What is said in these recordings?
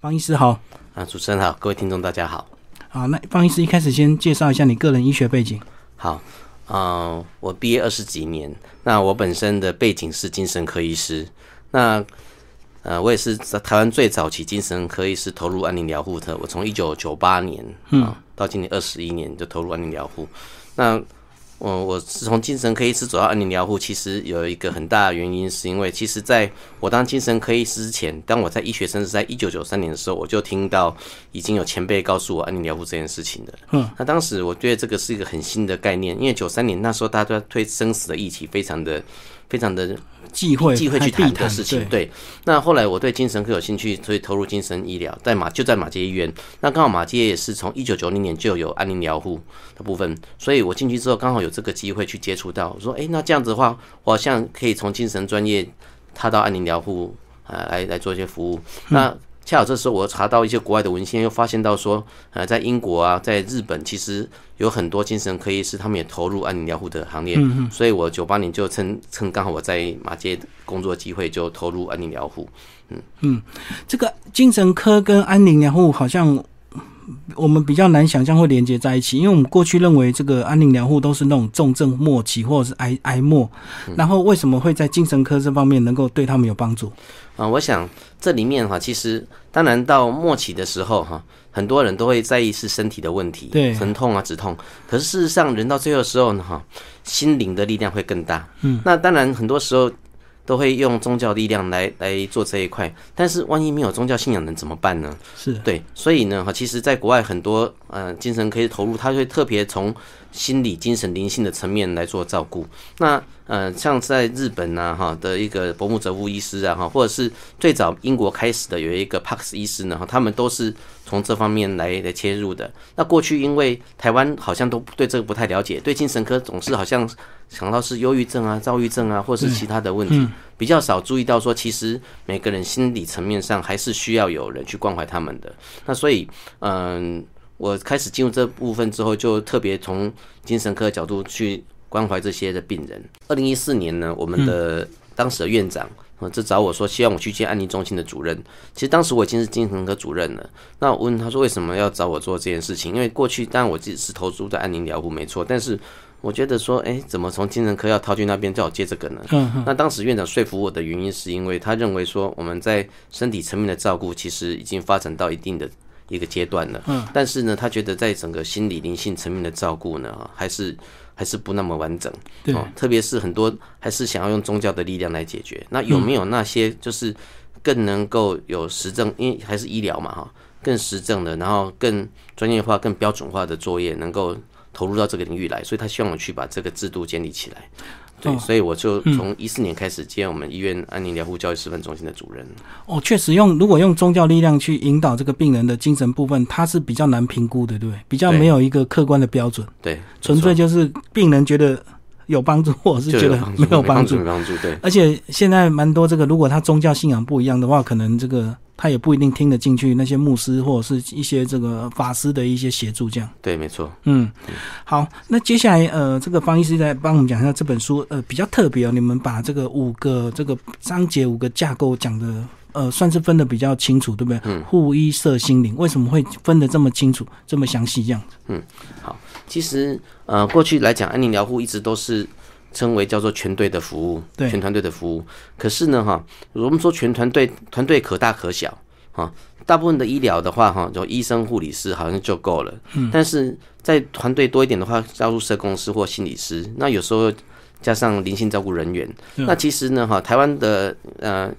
方医师好，啊，主持人好，各位听众大家好。好，那方医师一开始先介绍一下你个人医学背景。好，啊，我毕业二十几年，那我本身的背景是精神科医师，那呃，我也是在台湾最早期精神科医师投入安宁疗护的。我从一九九八年啊到今年二十一年就投入安宁疗护，那。我我是从精神科医师走到安宁疗护，其实有一个很大的原因，是因为其实在我当精神科医师之前，当我在医学生是在一九九三年的时候，我就听到已经有前辈告诉我安宁疗护这件事情的。嗯，那当时我觉得这个是一个很新的概念，因为九三年那时候大家都在推生死的议题，非常的。非常的忌讳忌讳去谈的事情，对。那后来我对精神科有兴趣，所以投入精神医疗，在马就在马街医院。那刚好马街也是从一九九零年就有安宁疗护的部分，所以我进去之后刚好有这个机会去接触到。我说，哎，那这样子的话，我好像可以从精神专业踏到安宁疗护啊，来来做一些服务。那恰好这时候我查到一些国外的文献，又发现到说，呃，在英国啊，在日本，其实有很多精神科医师，他们也投入安宁疗护的行列。嗯所以我九八年就趁趁刚好我在马街工作机会，就投入安宁疗护。嗯嗯，这个精神科跟安宁疗护好像。我们比较难想象会连接在一起，因为我们过去认为这个安宁疗护都是那种重症末期或者是癌癌末，然后为什么会在精神科这方面能够对他们有帮助？啊，我想这里面哈，其实当然到末期的时候哈，很多人都会在意是身体的问题，对，疼痛啊、止痛，可是事实上人到最后的时候呢哈，心灵的力量会更大。嗯，那当然很多时候。都会用宗教力量来来做这一块，但是万一没有宗教信仰，能怎么办呢？是对，所以呢，哈，其实，在国外很多呃精神科投入，他会特别从心理、精神、灵性的层面来做照顾。那呃，像在日本呢，哈的一个伯木哲夫医师啊，哈，或者是最早英国开始的有一个帕克斯医师呢，哈，他们都是。从这方面来来切入的。那过去因为台湾好像都对这个不太了解，对精神科总是好像想到是忧郁症啊、躁郁症啊，或是其他的问题，比较少注意到说，其实每个人心理层面上还是需要有人去关怀他们的。那所以，嗯，我开始进入这部分之后，就特别从精神科角度去关怀这些的病人。二零一四年呢，我们的当时的院长。啊，就找我说，希望我去见安宁中心的主任。其实当时我已经是精神科主任了。那我问他说，为什么要找我做这件事情？因为过去当然我自己是投注在安宁疗护没错，但是我觉得说，哎，怎么从精神科要逃去那边叫我接这个呢？那当时院长说服我的原因，是因为他认为说，我们在身体层面的照顾其实已经发展到一定的一个阶段了。嗯。但是呢，他觉得在整个心理灵性层面的照顾呢，还是。还是不那么完整，对，特别是很多还是想要用宗教的力量来解决。那有没有那些就是更能够有实证，因为还是医疗嘛，哈，更实证的，然后更专业化、更标准化的作业，能够投入到这个领域来？所以他希望我去把这个制度建立起来。对，所以我就从一四年开始接我们医院安宁疗护教育示范中心的主任。哦，确实用如果用宗教力量去引导这个病人的精神部分，它是比较难评估的，对不对？比较没有一个客观的标准。对，纯粹就是病人觉得有帮助，或者是觉得没有帮助。帮助对。而且现在蛮多这个，如果他宗教信仰不一样的话，可能这个。他也不一定听得进去那些牧师或者是一些这个法师的一些协助，这样对，没错。嗯，好，那接下来呃，这个方医师再帮我们讲一下这本书，呃，比较特别哦，你们把这个五个这个章节五个架构讲的，呃，算是分的比较清楚，对不对？嗯。护医色心灵为什么会分的这么清楚，这么详细这样子？嗯，好，其实呃，过去来讲，安宁疗护一直都是。称为叫做全队的服务，全团队的服务。可是呢，哈，我们说全团队，团队可大可小，哈。大部分的医疗的话，哈，有医生、护理师好像就够了。嗯。但是在团队多一点的话，加入社工师或心理师，那有时候加上灵性照顾人员。那其实呢，哈，台湾的呃。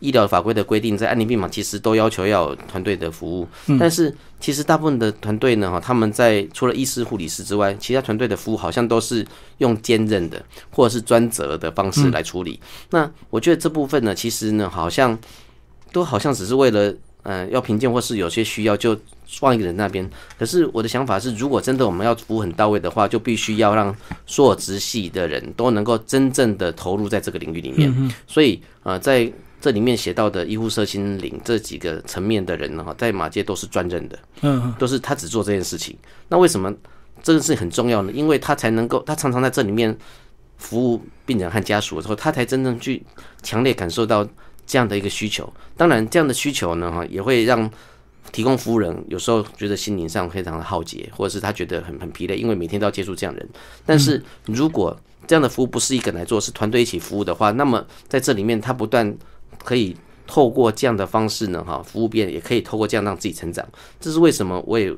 医疗法规的规定，在安宁病房其实都要求要有团队的服务，但是其实大部分的团队呢，哈，他们在除了医师、护理师之外，其他团队的服务好像都是用兼任的或者是专责的方式来处理。那我觉得这部分呢，其实呢，好像都好像只是为了，嗯，要评鉴或是有些需要就放一个人那边。可是我的想法是，如果真的我们要服务很到位的话，就必须要让所有直系的人都能够真正的投入在这个领域里面。所以，呃，在这里面写到的医护社心灵这几个层面的人呢，在马街都是专任的，嗯，都是他只做这件事情。那为什么这个事很重要呢？因为他才能够，他常常在这里面服务病人和家属的时候，他才真正去强烈感受到这样的一个需求。当然，这样的需求呢，哈，也会让提供服务人有时候觉得心灵上非常的耗竭，或者是他觉得很很疲累，因为每天都要接触这样人。但是如果这样的服务不是一个人来做，是团队一起服务的话，那么在这里面，他不断可以透过这样的方式呢，哈，服务别人，也可以透过这样让自己成长。这是为什么我也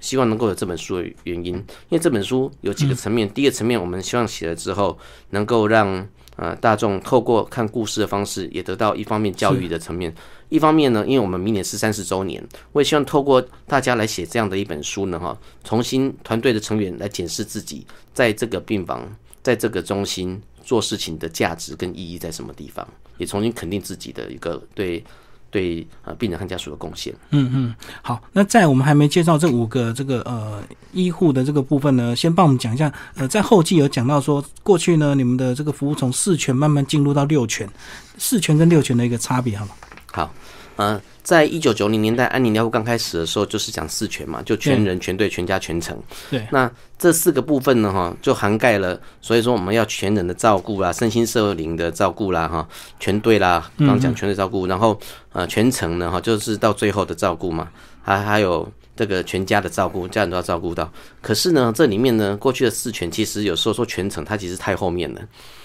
希望能够有这本书的原因，因为这本书有几个层面。第一个层面，我们希望写了之后，能够让呃大众透过看故事的方式，也得到一方面教育的层面。一方面呢，因为我们明年是三十周年，我也希望透过大家来写这样的一本书呢，哈，重新团队的成员来检视自己在这个病房，在这个中心做事情的价值跟意义在什么地方，也重新肯定自己的一个对对呃病人和家属的贡献。嗯嗯，好，那在我们还没介绍这五个这个呃医护的这个部分呢，先帮我们讲一下。呃，在后记有讲到说，过去呢你们的这个服务从四权慢慢进入到六权，四权跟六权的一个差别，好吗？好。嗯，在一九九零年代，安宁疗护刚开始的时候，就是讲四全嘛，就全人、全队、全家、全程。对，那这四个部分呢，哈，就涵盖了，所以说我们要全人的照顾啦，身心社灵的照顾啦，哈，全队啦，刚讲全队照顾，然后呃，全程呢，哈，就是到最后的照顾嘛，还还有这个全家的照顾，家人都要照顾到。可是呢，这里面呢，过去的四全其实有时候说全程，它其实太后面了。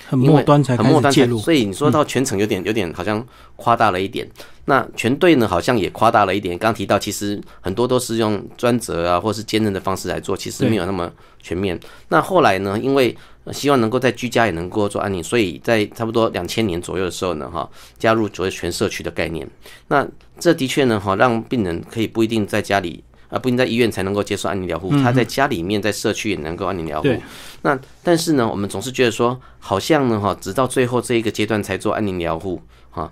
很末端才很末端介入，所以你说到全程有点有点好像夸大了一点。那全队呢好像也夸大了一点。刚提到其实很多都是用专责啊或是兼任的方式来做，其实没有那么全面。那后来呢，因为希望能够在居家也能够做安宁，所以在差不多两千年左右的时候呢，哈，加入所谓全社区的概念。那这的确呢，哈，让病人可以不一定在家里。啊，不一定在医院才能够接受安宁疗护，他在家里面，在社区也能够安宁疗护。那但是呢，我们总是觉得说，好像呢，哈，直到最后这一个阶段才做安宁疗护，哈，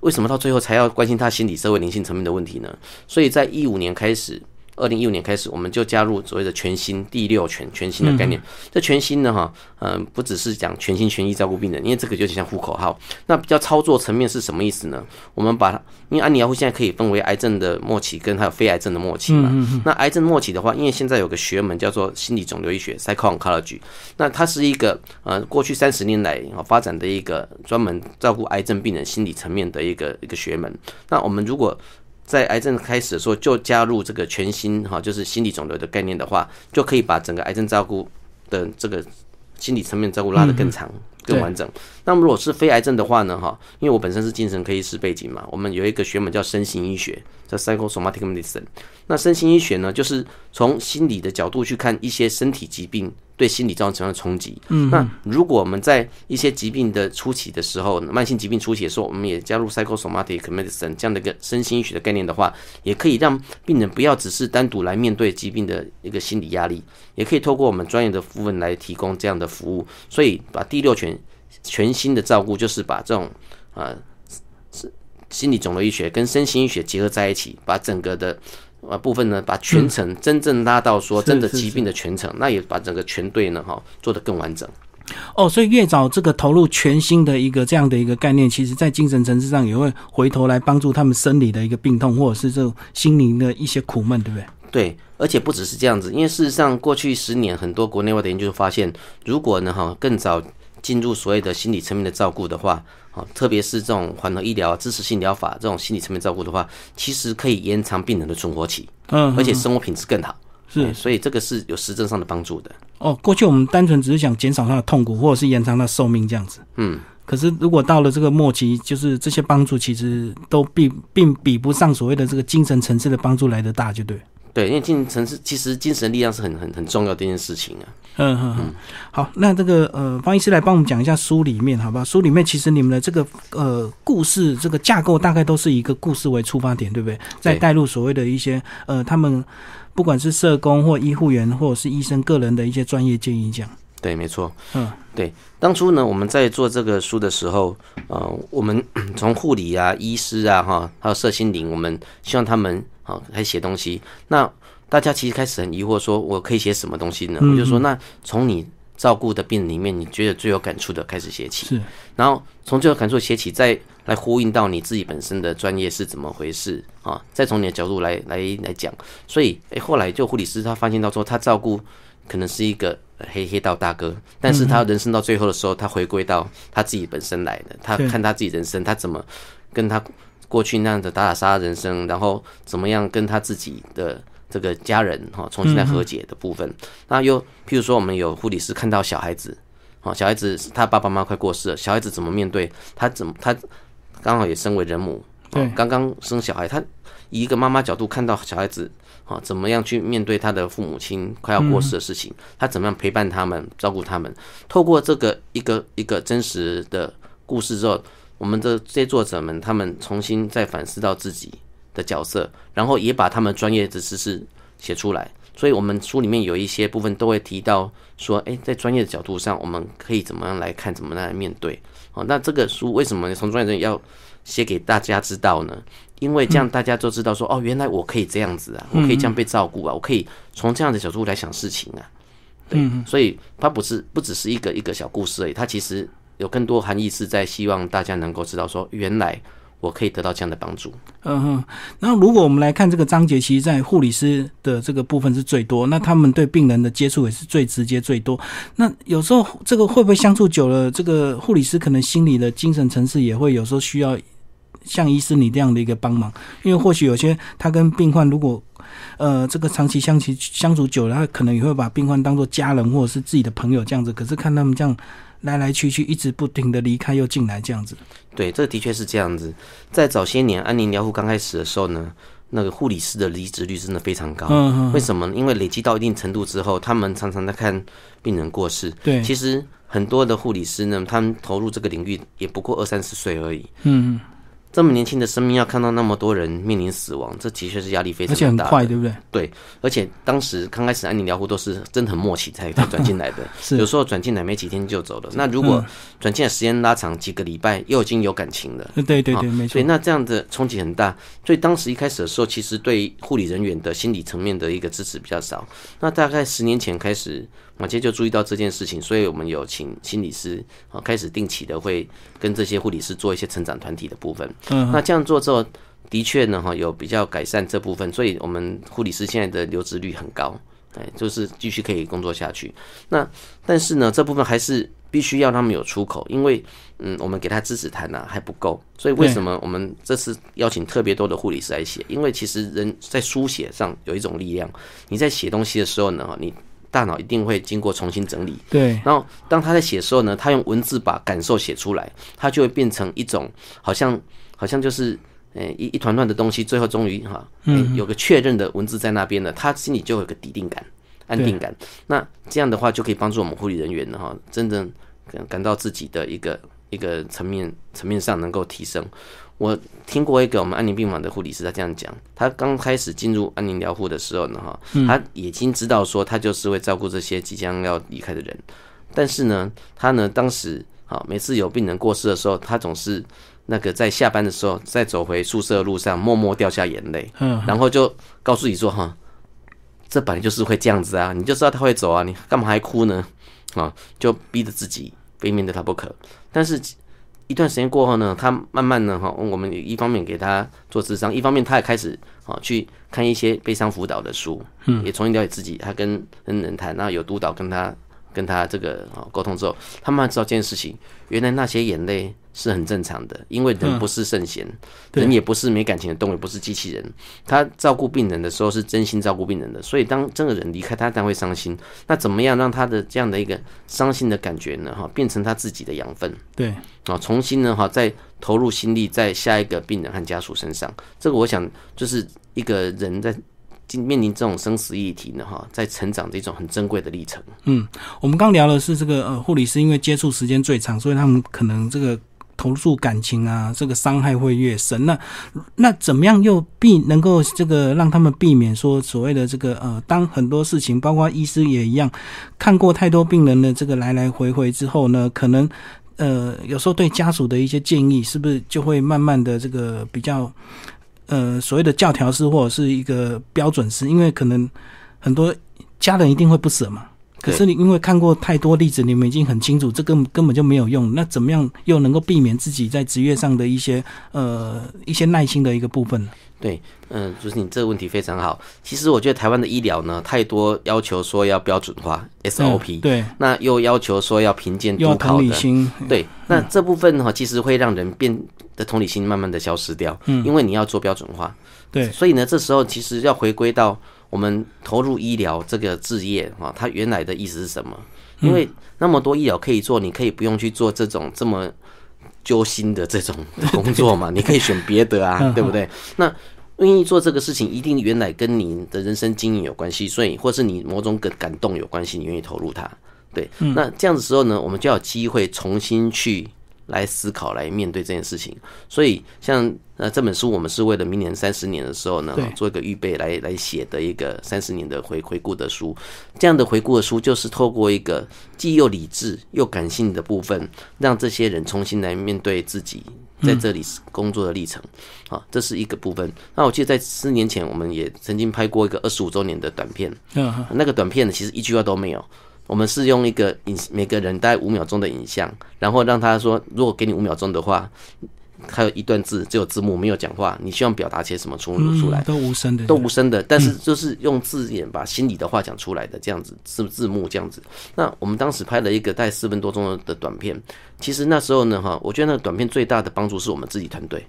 为什么到最后才要关心他心理、社会、灵性层面的问题呢？所以在一五年开始。二零一五年开始，我们就加入所谓的全新第六全全新的概念。这全新呢，哈，嗯，不只是讲全心全意照顾病人，因为这个就像户口号。那比较操作层面是什么意思呢？我们把，因为安妮疗护现在可以分为癌症的末期跟还有非癌症的末期嘛。那癌症末期的话，因为现在有个学门叫做心理肿瘤医学 （psycho-oncology），那它是一个呃过去三十年来发展的一个专门照顾癌症病人心理层面的一个一个学门。那我们如果在癌症开始的时候就加入这个全新哈，就是心理肿瘤的概念的话，就可以把整个癌症照顾的这个心理层面照顾拉得更长、更完整。那么如果是非癌症的话呢，哈，因为我本身是精神科医师背景嘛，我们有一个学门叫身心医学，叫 psychosomatic medicine。那身心医学呢，就是从心理的角度去看一些身体疾病。对心理造成什么样的冲击？嗯，那如果我们在一些疾病的初期的时候，慢性疾病初期的时候，我们也加入 psychosomatic medicine 这样的一个身心医学的概念的话，也可以让病人不要只是单独来面对疾病的一个心理压力，也可以透过我们专业的部分来提供这样的服务。所以，把第六全全新的照顾，就是把这种啊，心理肿瘤医学跟身心医学结合在一起，把整个的。呃，部分呢，把全程真正拉到说真的疾病的全程，那也把整个全队呢哈做得更完整。哦，所以越早这个投入全新的一个这样的一个概念，其实在精神层次上也会回头来帮助他们生理的一个病痛，或者是这种心灵的一些苦闷，对不对？对，而且不只是这样子，因为事实上过去十年很多国内外的研究发现，如果呢哈更早进入所谓的心理层面的照顾的话。好，特别是这种缓和医疗、支持性疗法这种心理层面照顾的话，其实可以延长病人的存活期，嗯，而且生活品质更好，是，所以这个是有实证上的帮助的。哦，过去我们单纯只是想减少他的痛苦，或者是延长他寿命这样子，嗯，可是如果到了这个末期，就是这些帮助其实都并并比不上所谓的这个精神层次的帮助来的大，就对。对，因为精神是其实精神力量是很很很重要的一件事情啊。嗯嗯嗯，好，那这个呃，方医师来帮我们讲一下书里面，好吧？书里面其实你们的这个呃故事这个架构大概都是以一个故事为出发点，对不对？再带入所谓的一些呃，他们不管是社工或医护员或者是医生个人的一些专业建议，这样。对，没错。嗯，对，当初呢，我们在做这个书的时候，呃，我们 从护理啊、医师啊、哈，还有社心灵，我们希望他们。啊，来写东西，那大家其实开始很疑惑，说我可以写什么东西呢？我就说，那从你照顾的病人里面，你觉得最有感触的开始写起，是，然后从最有感触写起，再来呼应到你自己本身的专业是怎么回事啊？再从你的角度来来来讲，所以，哎，后来就护理师他发现到说，他照顾可能是一个黑黑道大哥，但是他人生到最后的时候，他回归到他自己本身来的，他看他自己人生，他怎么跟他过去那样的打打杀杀人生，然后怎么样跟他自己的这个家人哈重新来和解的部分。那又譬如说，我们有护理师看到小孩子，哦，小孩子他爸爸妈妈快过世了，小孩子怎么面对？他怎么他刚好也身为人母，对，刚刚生小孩，他以一个妈妈角度看到小孩子。啊，怎么样去面对他的父母亲快要过世的事情？他怎么样陪伴他们、照顾他们？透过这个一个一个真实的故事之后，我们的这些作者们，他们重新再反思到自己的角色，然后也把他们专业的知识写出来。所以，我们书里面有一些部分都会提到说，哎，在专业的角度上，我们可以怎么样来看，怎么样来面对？哦，那这个书为什么从专业人要写给大家知道呢？因为这样大家都知道说哦，原来我可以这样子啊，我可以这样被照顾啊，我可以从这样的角度来想事情啊。对，所以它不是不只是一个一个小故事而已，它其实有更多含义是在希望大家能够知道说，原来我可以得到这样的帮助。嗯哼。那如果我们来看这个章节，其实，在护理师的这个部分是最多，那他们对病人的接触也是最直接最多。那有时候这个会不会相处久了，这个护理师可能心理的精神层次也会有时候需要。像医师你这样的一个帮忙，因为或许有些他跟病患如果呃这个长期相处相处久了，他可能也会把病患当做家人或者是自己的朋友这样子。可是看他们这样来来去去，一直不停的离开又进来这样子。对，这的确是这样子。在早些年安宁疗护刚开始的时候呢，那个护理师的离职率真的非常高。嗯嗯。为什么？因为累积到一定程度之后，他们常常在看病人过世。对。其实很多的护理师呢，他们投入这个领域也不过二三十岁而已。嗯。这么年轻的生命要看到那么多人面临死亡，这的确是压力非常大。而且很快，对不对？对，而且当时刚开始安宁疗护都是真的很默契才才转进来的，是有时候转进来没几天就走了。那如果转进来时间拉长几个礼拜，又已经有感情了。对对对，没错。所以那这样的冲击很大。所以当时一开始的时候，其实对护理人员的心理层面的一个支持比较少。那大概十年前开始。马杰就注意到这件事情，所以我们有请心理师啊，开始定期的会跟这些护理师做一些成长团体的部分。嗯，那这样做之后，的确呢哈，有比较改善这部分，所以我们护理师现在的留职率很高，哎，就是继续可以工作下去。那但是呢，这部分还是必须要他们有出口，因为嗯，我们给他支持谈呢还不够，所以为什么我们这次邀请特别多的护理师来写？因为其实人在书写上有一种力量，你在写东西的时候呢，你。大脑一定会经过重新整理，对。然后当他在写的时候呢，他用文字把感受写出来，他就会变成一种好像好像就是诶一一团乱的东西，最后终于哈，有个确认的文字在那边了，他心里就有个底定感、安定感。那这样的话就可以帮助我们护理人员呢哈，真正感感到自己的一个一个层面层面上能够提升。我听过一个我们安宁病房的护理师，他这样讲：，他刚开始进入安宁疗护的时候呢，哈，他已经知道说他就是会照顾这些即将要离开的人，但是呢，他呢当时，啊每次有病人过世的时候，他总是那个在下班的时候，在走回宿舍的路上，默默掉下眼泪，嗯，然后就告诉你说，哈，这本来就是会这样子啊，你就知道他会走啊，你干嘛还哭呢？啊，就逼着自己非面对他不可，但是。一段时间过后呢，他慢慢的哈，我们一方面给他做智商，一方面他也开始啊去看一些悲伤辅导的书，嗯，也重新了解自己。他跟跟人谈，然后有督导跟他跟他这个啊沟通之后，他慢慢知道这件事情，原来那些眼泪。是很正常的，因为人不是圣贤，人也不是没感情的动物，也不是机器人。他照顾病人的时候是真心照顾病人的，所以当这个人离开，他当然会伤心。那怎么样让他的这样的一个伤心的感觉呢？哈，变成他自己的养分。对，啊，重新呢，哈，再投入心力在下一个病人和家属身上。这个我想就是一个人在面临这种生死议题呢，哈，在成长的一种很珍贵的历程。嗯，我们刚聊的是这个呃，护理师因为接触时间最长，所以他们可能这个。投入感情啊，这个伤害会越深。那那怎么样又避能够这个让他们避免说所谓的这个呃，当很多事情，包括医师也一样，看过太多病人的这个来来回回之后呢，可能呃有时候对家属的一些建议，是不是就会慢慢的这个比较呃所谓的教条式或者是一个标准式？因为可能很多家人一定会不舍嘛。可是你因为看过太多例子，你们已经很清楚，这根根本就没有用。那怎么样又能够避免自己在职业上的一些呃一些耐心的一个部分呢？对，嗯，就是你这个问题非常好。其实我觉得台湾的医疗呢，太多要求说要标准化 SOP，对，那又要求说要评鉴督考的，对，那这部分哈，其实会让人变的同理心慢慢的消失掉，嗯，因为你要做标准化，对，所以呢，这时候其实要回归到我们投入医疗这个置业哈，它原来的意思是什么？因为那么多医疗可以做，你可以不用去做这种这么。揪心的这种工作嘛，你可以选别的啊，对不对？那愿意做这个事情，一定原来跟你的人生经营有关系，所以或是你某种感感动有关系，你愿意投入它。对，那这样子时候呢，我们就有机会重新去。来思考，来面对这件事情。所以，像呃这本书，我们是为了明年三十年的时候呢，做一个预备来来写的一个三十年的回回顾的书。这样的回顾的书，就是透过一个既又理智又感性的部分，让这些人重新来面对自己在这里工作的历程。啊，这是一个部分。那我记得在四年前，我们也曾经拍过一个二十五周年的短片。嗯，那个短片呢，其实一句话都没有。我们是用一个影每个人大概五秒钟的影像，然后让他说，如果给你五秒钟的话，还有一段字，只有字幕，没有讲话，你希望表达些什么出出来？都无声的，都无声的，但是就是用字眼把心里的话讲出来的，这样子是字幕这样子。那我们当时拍了一个带四分多钟的短片，其实那时候呢，哈，我觉得那个短片最大的帮助是我们自己团队，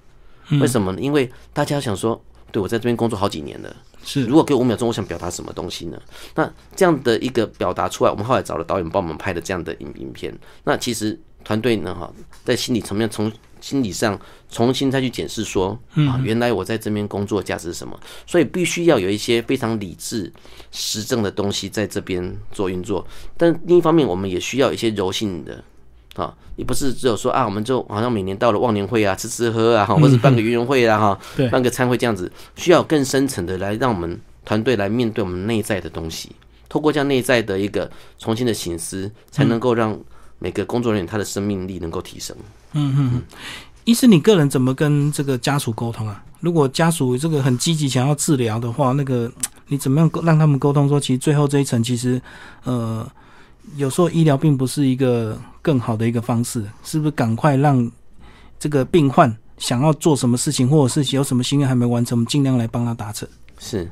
为什么呢？因为大家想说。对，我在这边工作好几年了。是，如果给我五秒钟，我想表达什么东西呢？那这样的一个表达出来，我们后来找了导演帮我们拍的这样的影影片。那其实团队呢，哈，在心理层面从心理上重新再去检视说，啊，原来我在这边工作价值是什么？所以必须要有一些非常理智、实证的东西在这边做运作。但另一方面，我们也需要一些柔性的。啊，也不是只有说啊，我们就好像每年到了忘年会啊，吃吃喝啊，哈，或者办个圆会啊，哈，办个餐会这样子，需要更深层的来让我们团队来面对我们内在的东西，透过这样内在的一个重新的醒思，才能够让每个工作人员他的生命力能够提升。嗯嗯，医师，你个人怎么跟这个家属沟通啊？如果家属这个很积极想要治疗的话，那个你怎么样让他们沟通说，其实最后这一层其实呃。有时候医疗并不是一个更好的一个方式，是不是？赶快让这个病患想要做什么事情，或者是有什么心愿还没完成，我们尽量来帮他达成。是，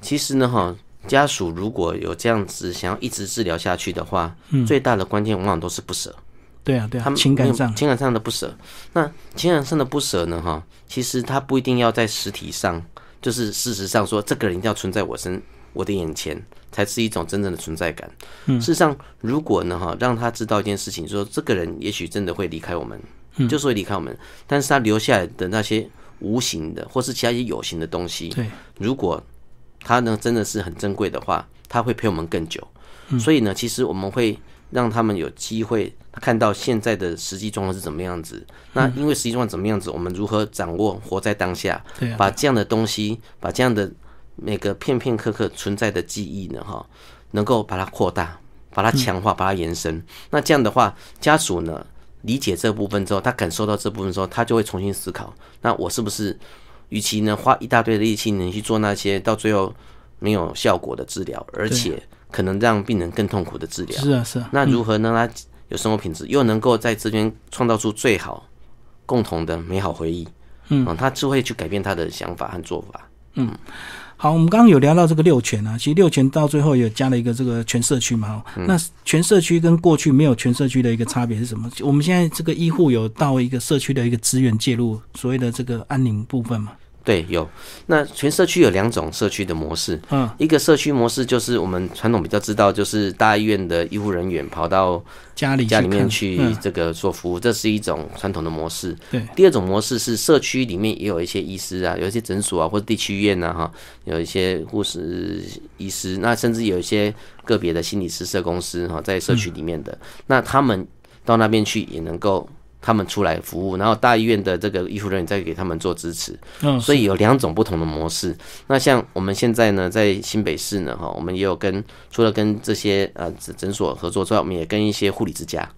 其实呢，哈，家属如果有这样子想要一直治疗下去的话，嗯最大的关键往往都是不舍。对啊，对啊，他们情感上、情感上的不舍。那情感上的不舍呢，哈，其实他不一定要在实体上，就是事实上说，这个人一定要存在我身。我的眼前才是一种真正的存在感。事实上，如果呢哈，让他知道一件事情，说这个人也许真的会离开我们，就是会离开我们，但是他留下来的那些无形的，或是其他一些有形的东西，对，如果他呢真的是很珍贵的话，他会陪我们更久。所以呢，其实我们会让他们有机会看到现在的实际状况是怎么样子。那因为实际状况怎么样子，我们如何掌握活在当下，把这样的东西，把这样的。每个片片刻刻存在的记忆呢，哈，能够把它扩大，把它强化，把它延伸。那这样的话，家属呢理解这部分之后，他感受到这部分之后，他就会重新思考：那我是不是与其呢花一大堆的力气呢去做那些到最后没有效果的治疗，而且可能让病人更痛苦的治疗？是啊，是啊。那如何让他有生活品质，又能够在这边创造出最好共同的美好回忆？嗯，他就会去改变他的想法和做法。嗯。好，我们刚刚有聊到这个六全啊，其实六全到最后有加了一个这个全社区嘛。那全社区跟过去没有全社区的一个差别是什么？我们现在这个医护有到一个社区的一个资源介入，所谓的这个安宁部分嘛。对，有。那全社区有两种社区的模式，嗯，一个社区模式就是我们传统比较知道，就是大医院的医护人员跑到家里家里面去这个做服务，这是一种传统的模式。对。第二种模式是社区里面也有一些医师啊，有一些诊所啊，或者地区医院啊，哈，有一些护士、医师，那甚至有一些个别的心理师、社公司哈，在社区里面的，那他们到那边去也能够。他们出来服务，然后大医院的这个医护人员再给他们做支持，嗯，所以有两种不同的模式。那像我们现在呢，在新北市呢，哈，我们也有跟除了跟这些呃诊所合作之外，我们也跟一些护理之家，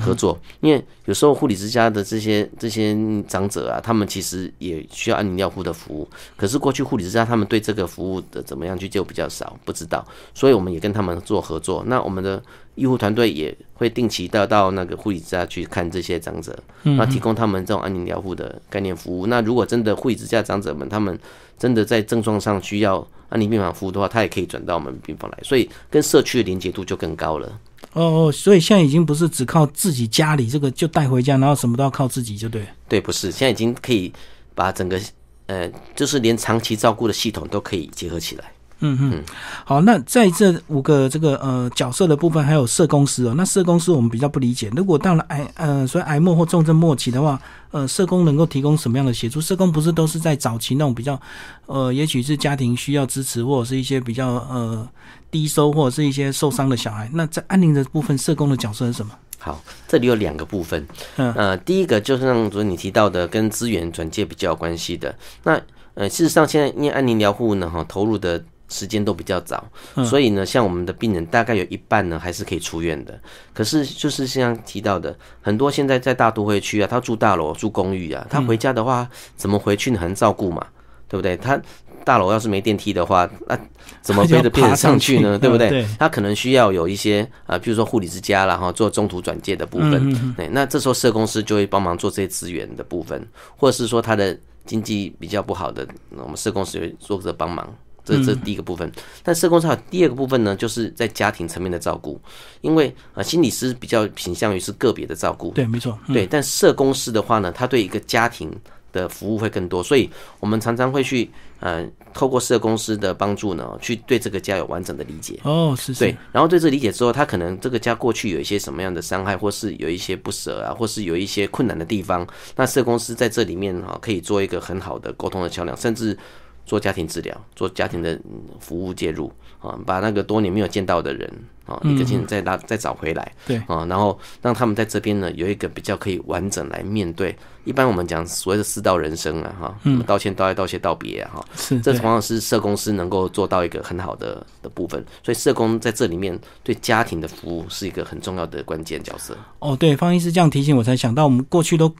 合作，因为有时候护理之家的这些这些长者啊，他们其实也需要安宁疗护的服务，可是过去护理之家他们对这个服务的怎么样去就比较少，不知道，所以我们也跟他们做合作。那我们的医护团队也会定期到到那个护理之家去看这些长者，那提供他们这种安宁疗护的概念服务。那如果真的护理之家长者们他们真的在症状上需要安宁病房服务的话，他也可以转到我们病房来，所以跟社区的连接度就更高了。哦哦，所以现在已经不是只靠自己家里这个就带回家，然后什么都要靠自己，就对。对，不是，现在已经可以把整个呃，就是连长期照顾的系统都可以结合起来。嗯嗯，好，那在这五个这个呃角色的部分，还有社工师哦。那社工师我们比较不理解，如果到了癌呃，所以癌末或重症末期的话，呃，社工能够提供什么样的协助？社工不是都是在早期那种比较呃，也许是家庭需要支持，或者是一些比较呃低收或者是一些受伤的小孩。那在安宁的部分，社工的角色是什么？好，这里有两个部分。嗯呃，第一个就是像昨天你提到的，跟资源转介比较有关系的。那呃，事实上现在因为安宁疗护呢，哈，投入的。时间都比较早，所以呢，像我们的病人大概有一半呢还是可以出院的。可是就是像提到的，很多现在在大都会区啊，他住大楼、住公寓啊，他回家的话怎么回去呢？很照顾嘛，对不对？他大楼要是没电梯的话，那怎么背着病人上去呢？对不对？他可能需要有一些啊，比如说护理之家然后做中途转介的部分。对，那这时候社公司就会帮忙做这些资源的部分，或者是说他的经济比较不好的，我们社公司会做着帮忙。这这是第一个部分，但社工师第二个部分呢，就是在家庭层面的照顾，因为啊心理师比较倾向于是个别的照顾，对，没错，对，但社工师的话呢，他对一个家庭的服务会更多，所以我们常常会去呃透过社工师的帮助呢，去对这个家有完整的理解，哦，是，对，然后对这理解之后，他可能这个家过去有一些什么样的伤害，或是有一些不舍啊，或是有一些困难的地方，那社工师在这里面哈，可以做一个很好的沟通的桥梁，甚至。做家庭治疗，做家庭的服务介入啊，把那个多年没有见到的人啊，一个亲人再拉再找回来，对啊，然后让他们在这边呢有一个比较可以完整来面对。一般我们讲所谓的四道人生啊，哈，道歉、道爱、道谢、道别啊，哈，是这同样是社工师能够做到一个很好的的部分。所以社工在这里面对家庭的服务是一个很重要的关键角色。哦，对，方医师这样提醒我才想到，我们过去都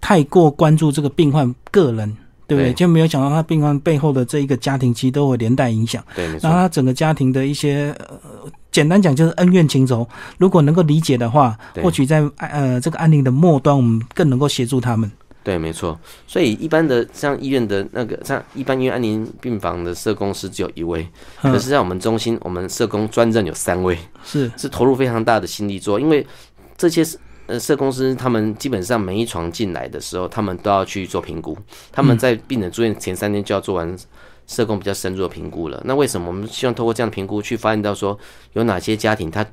太过关注这个病患个人。对不对？就没有想到他病患背后的这一个家庭，其实都会连带影响。对，然后他整个家庭的一些，呃，简单讲就是恩怨情仇。如果能够理解的话，或许在呃这个安宁的末端，我们更能够协助他们。对，没错。所以一般的像医院的那个，像一般医院安宁病房的社工师只有一位，可是在我们中心，我们社工专任有三位，是是投入非常大的心力做，因为这些是。呃，社公司他们基本上每一床进来的时候，他们都要去做评估。他们在病人住院前三天就要做完社工比较深入的评估了。那为什么我们希望透过这样的评估去发现到说有哪些家庭他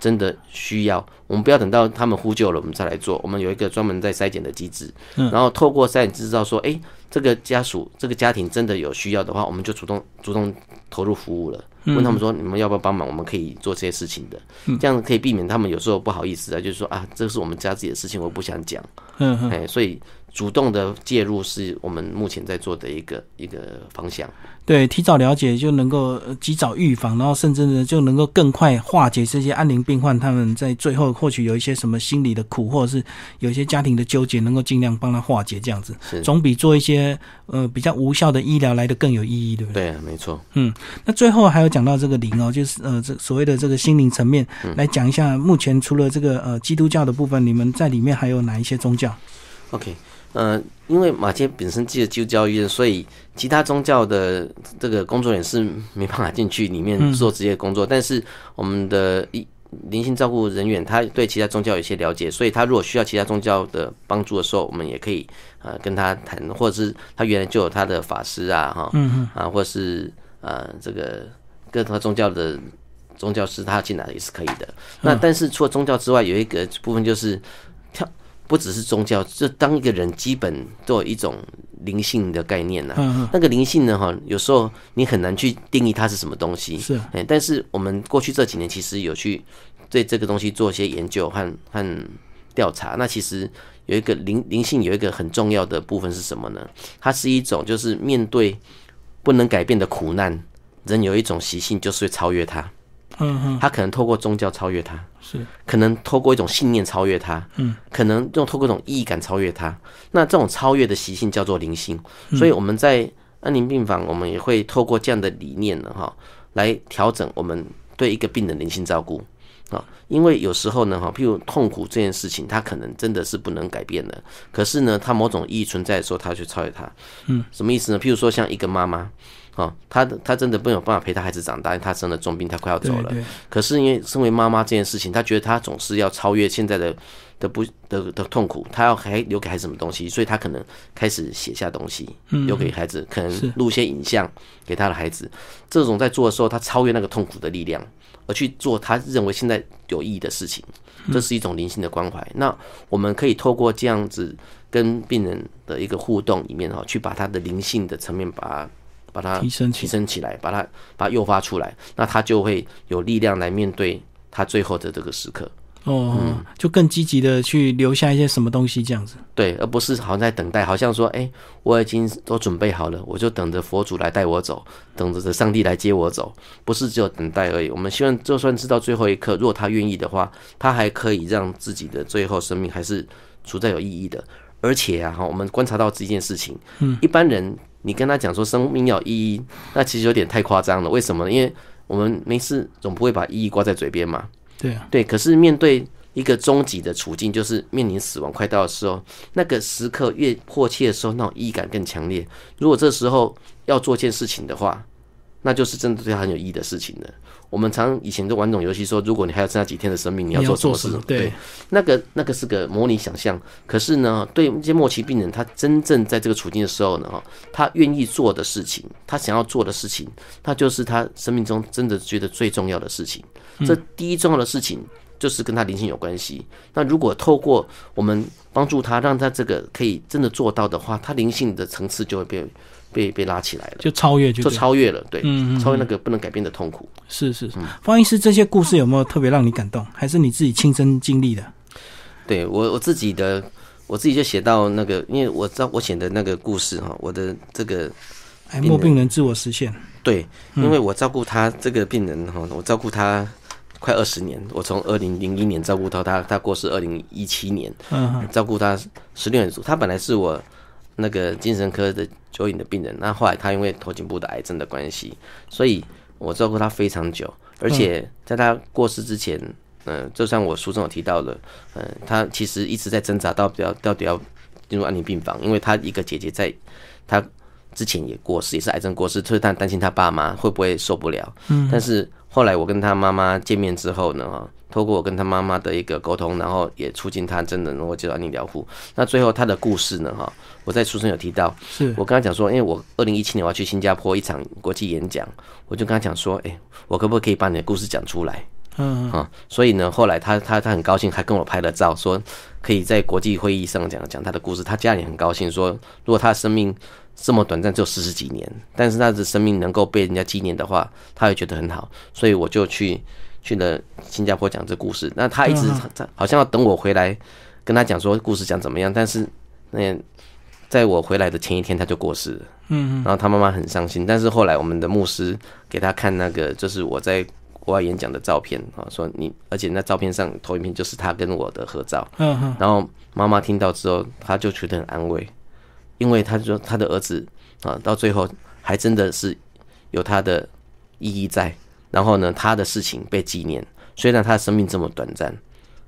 真的需要？我们不要等到他们呼救了，我们再来做。我们有一个专门在筛检的机制，然后透过筛检知道说，哎，这个家属这个家庭真的有需要的话，我们就主动主动投入服务了。问他们说：“你们要不要帮忙？我们可以做这些事情的，这样可以避免他们有时候不好意思啊，就是说啊，这是我们家自己的事情，我不想讲。”哎，所以。主动的介入是我们目前在做的一个一个方向。对，提早了解就能够及早预防，然后甚至呢就能够更快化解这些安宁病患他们在最后或许有一些什么心理的苦，或者是有一些家庭的纠结，能够尽量帮他化解，这样子总比做一些呃比较无效的医疗来的更有意义，对不对？对，没错。嗯，那最后还有讲到这个灵哦，就是呃这所谓的这个心灵层面，来讲一下目前除了这个呃基督教的部分，你们在里面还有哪一些宗教？OK。呃，因为马街本身是基督教医院，所以其他宗教的这个工作人员是没办法进去里面做职业工作。但是我们的一灵性照顾人员，他对其他宗教有一些了解，所以他如果需要其他宗教的帮助的时候，我们也可以呃跟他谈，或者是他原来就有他的法师啊，哈，啊，或者是呃这个各他宗教的宗教师，他进来也是可以的。那但是除了宗教之外，有一个部分就是跳。不只是宗教，就当一个人基本都有一种灵性的概念呐。嗯那个灵性呢，哈，有时候你很难去定义它是什么东西。是。哎，但是我们过去这几年其实有去对这个东西做一些研究和和调查。那其实有一个灵灵性有一个很重要的部分是什么呢？它是一种就是面对不能改变的苦难，人有一种习性就是会超越它。嗯嗯，他可能透过宗教超越他，是，可能透过一种信念超越他，嗯，可能用透过一种意义感超越他。那这种超越的习性叫做灵性，所以我们在安宁病房，我们也会透过这样的理念呢，哈，来调整我们对一个病人灵性照顾啊。因为有时候呢，哈，譬如痛苦这件事情，它可能真的是不能改变的，可是呢，它某种意义存在的时候，它去超越它。嗯，什么意思呢？譬如说，像一个妈妈。哦，他他真的没有办法陪他孩子长大，因为她生了重病，他快要走了。可是因为身为妈妈这件事情，他觉得他总是要超越现在的的不的的痛苦，他要还留给孩子什么东西，所以他可能开始写下东西，留给孩子，可能录一些影像给他的孩子。这种在做的时候，他超越那个痛苦的力量，而去做他认为现在有意义的事情，这是一种灵性的关怀。那我们可以透过这样子跟病人的一个互动里面哈，去把他的灵性的层面把它。把它提升提升起来，把它把它诱发出来，那他就会有力量来面对他最后的这个时刻。哦，就更积极的去留下一些什么东西这样子。对，而不是好像在等待，好像说，哎，我已经都准备好了，我就等着佛祖来带我走，等着上帝来接我走，不是只有等待而已。我们希望，就算知道最后一刻，如果他愿意的话，他还可以让自己的最后生命还是处在有意义的。而且啊，哈，我们观察到这件事情，嗯，一般人。你跟他讲说生命要意义，那其实有点太夸张了。为什么？因为我们没事总不会把意义挂在嘴边嘛。对啊。对，可是面对一个终极的处境，就是面临死亡快到的时候，那个时刻越迫切的时候，那种意义感更强烈。如果这时候要做件事情的话，那就是真的对他很有意义的事情了。我们常以前都玩种游戏，说如果你还有剩下几天的生命，你要做什么事？对，那个那个是个模拟想象。可是呢，对一些末期病人，他真正在这个处境的时候呢，他愿意做的事情，他想要做的事情，他就是他生命中真的觉得最重要的事情。这第一重要的事情就是跟他灵性有关系。那如果透过我们帮助他，让他这个可以真的做到的话，他灵性的层次就会被。被被拉起来了，就超越，就超越了，对，超越那个不能改变的痛苦。是是是，方医师，这些故事有没有特别让你感动？还是你自己亲身经历的？对我我自己的，我自己就写到那个，因为我知道我写的那个故事哈，我的这个癌末病人自我实现。对，因为我照顾他这个病人哈，我照顾他快二十年，我从二零零一年照顾到他，他过世二零一七年，嗯，照顾他十六年，他本来是我。那个精神科的酒瘾的病人，那后来他因为头颈部的癌症的关系，所以我照顾他非常久，而且在他过世之前，嗯，就像我书中有提到的，嗯，他其实一直在挣扎，到底要到底要进入安宁病房，因为他一个姐姐在他之前也过世，也是癌症过世，所以他担心他爸妈会不会受不了。嗯，但是后来我跟他妈妈见面之后呢，哈。透过我跟他妈妈的一个沟通，然后也促进他真的能够接受安宁疗护。那最后他的故事呢？哈，我在书中有提到，是我跟他讲说，因为我二零一七年我要去新加坡一场国际演讲，我就跟他讲说，哎，我可不可以把你的故事讲出来？嗯啊，所以呢，后来他他他很高兴，还跟我拍了照，说可以在国际会议上讲讲他的故事。他家里很高兴，说如果他的生命这么短暂，只有四十几年，但是他的生命能够被人家纪念的话，他会觉得很好。所以我就去。去了新加坡讲这故事，那他一直好像要等我回来跟他讲说故事讲怎么样，但是那在我回来的前一天他就过世了，嗯，然后他妈妈很伤心，但是后来我们的牧师给他看那个就是我在国外演讲的照片啊，说你而且那照片上投影片就是他跟我的合照，嗯然后妈妈听到之后他就觉得很安慰，因为他说他的儿子啊到最后还真的是有他的意义在。然后呢，他的事情被纪念，虽然他的生命这么短暂，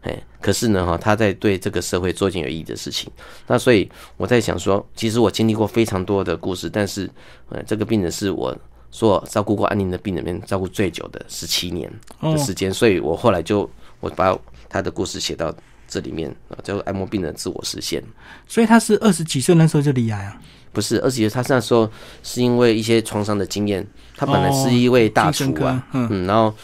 哎，可是呢，哈，他在对这个社会做一件有意义的事情。那所以我在想说，其实我经历过非常多的故事，但是，呃，这个病人是我所照顾过安宁的病人里面照顾最久的十七年的时间，所以我后来就我把他的故事写到这里面啊，叫爱莫病人自我实现。所以他是二十几岁那时候就离癌啊。不是，二十几岁他那时候是因为一些创伤的经验，他本来是一位大厨啊，嗯，然后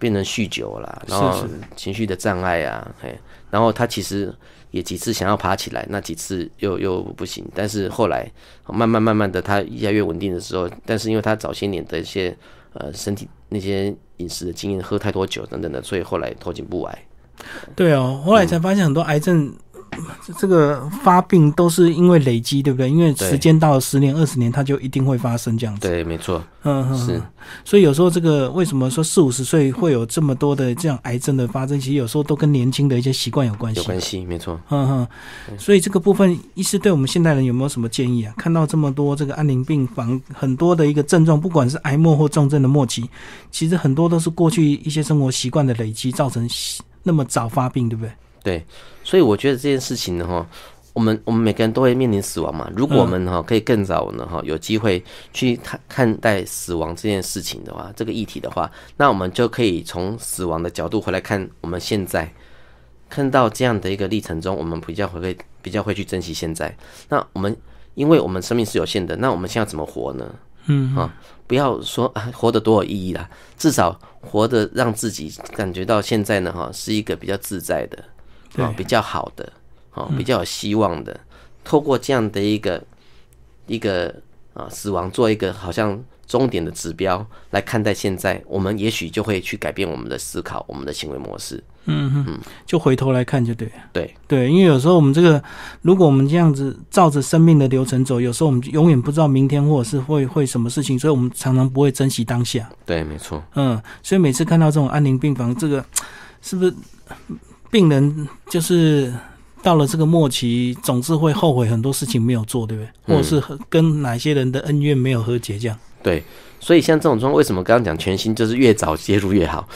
变成酗酒了，然后情绪的障碍啊，嘿，然后他其实也几次想要爬起来，那几次又又不行，但是后来慢慢慢慢的，他越来越稳定的时候，但是因为他早些年的一些呃身体那些饮食的经验，喝太多酒等等的，所以后来头颈部癌。对哦，后来才发现很多癌症。这个发病都是因为累积，对不对？因为时间到了十年、二十年，它就一定会发生这样子。对，没错，嗯，嗯，是嗯所以有时候这个为什么说四五十岁会有这么多的这样癌症的发生，其实有时候都跟年轻的一些习惯有关系。有关系，没错。嗯嗯，所以这个部分，医师对我们现代人有没有什么建议啊？看到这么多这个安宁病房很多的一个症状，不管是癌末或重症的末期，其实很多都是过去一些生活习惯的累积，造成那么早发病，对不对？对，所以我觉得这件事情呢，哈，我们我们每个人都会面临死亡嘛。如果我们哈可以更早呢，哈有机会去看看待死亡这件事情的话，这个议题的话，那我们就可以从死亡的角度回来看我们现在看到这样的一个历程中，我们比较会比较会去珍惜现在。那我们因为我们生命是有限的，那我们现在怎么活呢？嗯啊，不要说啊活得多有意义啦，至少活得让自己感觉到现在呢哈是一个比较自在的，啊对比较好的，哦比较有希望的。透过这样的一个一个啊死亡做一个好像终点的指标来看待现在，我们也许就会去改变我们的思考，我们的行为模式。就回头来看就对了。对对，因为有时候我们这个，如果我们这样子照着生命的流程走，有时候我们永远不知道明天或者是会会什么事情，所以我们常常不会珍惜当下。对，没错，嗯，所以每次看到这种安宁病房，这个是不是病人就是到了这个末期，总是会后悔很多事情没有做，对不对？或者是跟哪些人的恩怨没有和解，这样。对，所以像这种状况，为什么刚刚讲全新就是越早介入越好？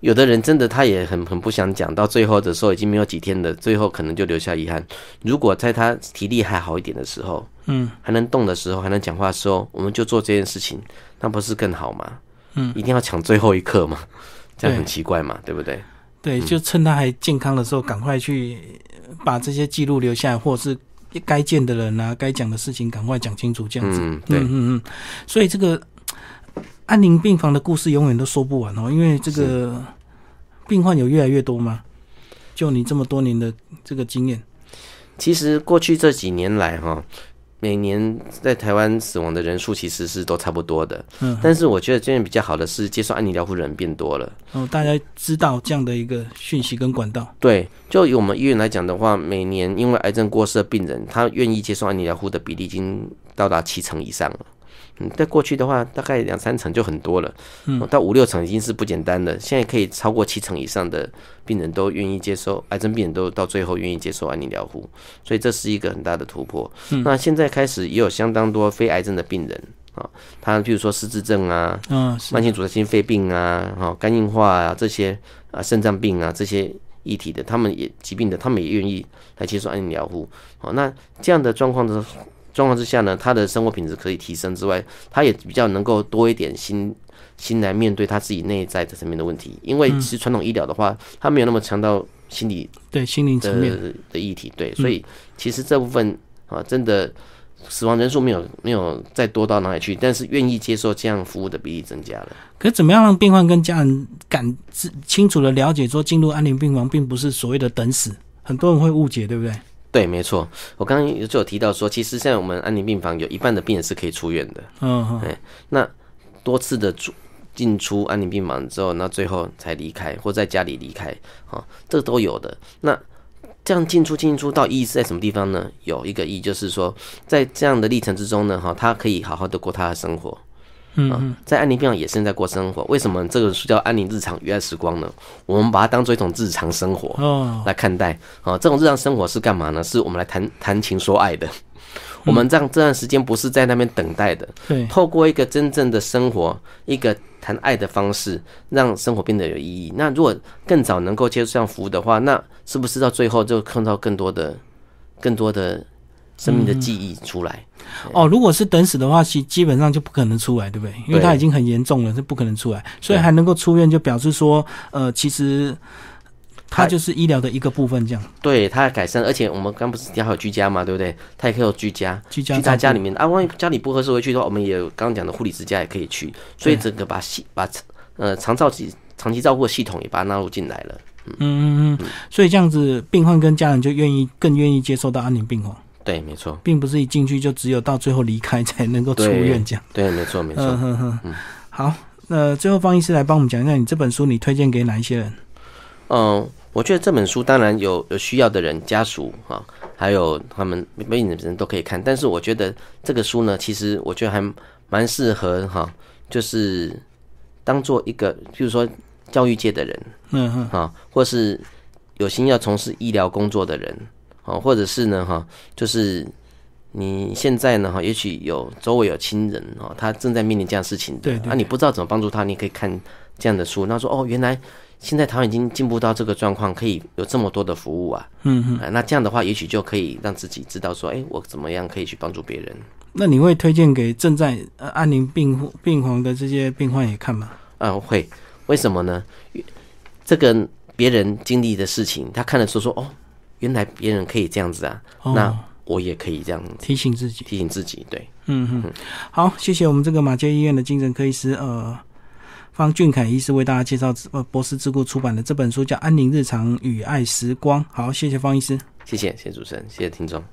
有的人真的他也很很不想讲，到最后的时候已经没有几天了，最后可能就留下遗憾。如果在他体力还好一点的时候，嗯，还能动的时候，还能讲话的时候，我们就做这件事情，那不是更好吗？嗯，一定要抢最后一刻嘛，这样很奇怪嘛，对不对？对，就趁他还健康的时候，赶快去把这些记录留下来，或者是该见的人啊，该讲的事情赶快讲清楚，这样子。嗯，对，嗯嗯。嗯，所以这个安宁病房的故事永远都说不完哦，因为这个病患有越来越多吗？就你这么多年的这个经验，其实过去这几年来，哈，每年在台湾死亡的人数其实是都差不多的。嗯，但是我觉得这边比较好的是，接受安宁疗护的人变多了。哦，大家知道这样的一个讯息跟管道，对，就以我们医院来讲的话，每年因为癌症过世的病人，他愿意接受安宁疗护的比例已经到达七成以上了。嗯，在过去的话，大概两三成就很多了，嗯，到五六成已经是不简单了。现在可以超过七成以上的病人都愿意接受，癌症病人都到最后愿意接受安宁疗护，所以这是一个很大的突破。那现在开始也有相当多非癌症的病人啊，他譬如说失智症啊，嗯，是慢性阻塞性肺病啊，哈、肝硬化啊这些啊，肾脏病啊这些一体的，他们也疾病的，他们也愿意来接受安宁疗护。好、那这样的状况的状况之下呢，他的生活品质可以提升之外，他也比较能够多一点心心来面对他自己内在的层面的问题。因为其实传统医疗的话，他没有那么强到心理对心灵层面，的的议题，对，所以其实这部分啊，真的死亡人数没有没有再多到哪里去，但是愿意接受这样服务的比例增加了。可是怎么样让病患跟家人感知清楚的了解，说进入安宁病房并不是所谓的等死，很多人会误解，对不对？对，没错，我刚刚就有提到说，其实现在我们安宁病房有一半的病人是可以出院的，嗯哎，那多次的出进出安宁病房之后，那最后才离开或在家里离开，啊，这个都有的。那这样进出进出到意义是在什么地方呢？有一个意义就是说，在这样的历程之中呢，哈，他可以好好的过他的生活。嗯啊，在安宁病房也是在过生活。为什么这个书叫安宁日常与爱时光呢？我们把它当做一种日常生活。哦，来看待啊，这种日常生活是干嘛呢？是我们来谈谈情说爱的。我们这样这段时间不是在那边等待的，对，透过一个真正的生活，一个谈爱的方式，让生活变得有意义。那如果更早能够接触这样服务的话，那是不是到最后就看到更多的、更多的生命的记忆出来？哦，如果是等死的话，其基本上就不可能出来，对不对？因为对他已经很严重了，是不可能出来，所以还能够出院，就表示说，呃，其实他他就是医疗的一个部分，这样。对他的改善，而且我们刚不是还有居家嘛，对不对？它也可以有居家，居家去他照顾家里面啊，万一家里不合适回去的话，我们也有刚刚讲的护理之家也可以去，所以对整个把系把呃长照系长期照顾的系统也把它纳入进来了。嗯嗯。嗯，所以这样子，病患跟家人就愿意更愿意接受到安宁病房，对，没错，并不是一进去就只有到最后离开才能够出院这样。对，没错，没错。嗯哼哼，好，那最后方医师来帮我们讲一下，你这本书你推荐给哪一些人？嗯，我觉得这本书当然有有需要的人家属啊，还有他们每的人都可以看。但是我觉得这个书呢，其实我觉得还蛮适合哈，就是当做一个，譬如说教育界的人，嗯哼，啊，或是有心要从事医疗工作的人，啊，或者是呢哈，就是你现在呢哈，也许有周围有亲人哦，他正在面临这样事情的，对对啊，你不知道怎么帮助他，你可以看这样的书，那说哦，原来。现在台湾已经进步到这个状况，可以有这么多的服务啊，嗯嗯，那这样的话，也许就可以让自己知道说，哎，我怎么样可以去帮助别人。那你会推荐给正在呃安宁病病房的这些病患也看吗？嗯，会。为什么呢？这个别人经历的事情，他看了说说，哦，原来别人可以这样子啊，那我也可以这样提醒自己，提醒自己，对，嗯嗯，好，谢谢我们这个马街医院的精神科医师，呃。方俊凯医师为大家介绍呃博士智库出版的这本书叫《安宁日常与爱时光》。好，谢谢方医师，谢谢，谢谢主持人，谢谢听众。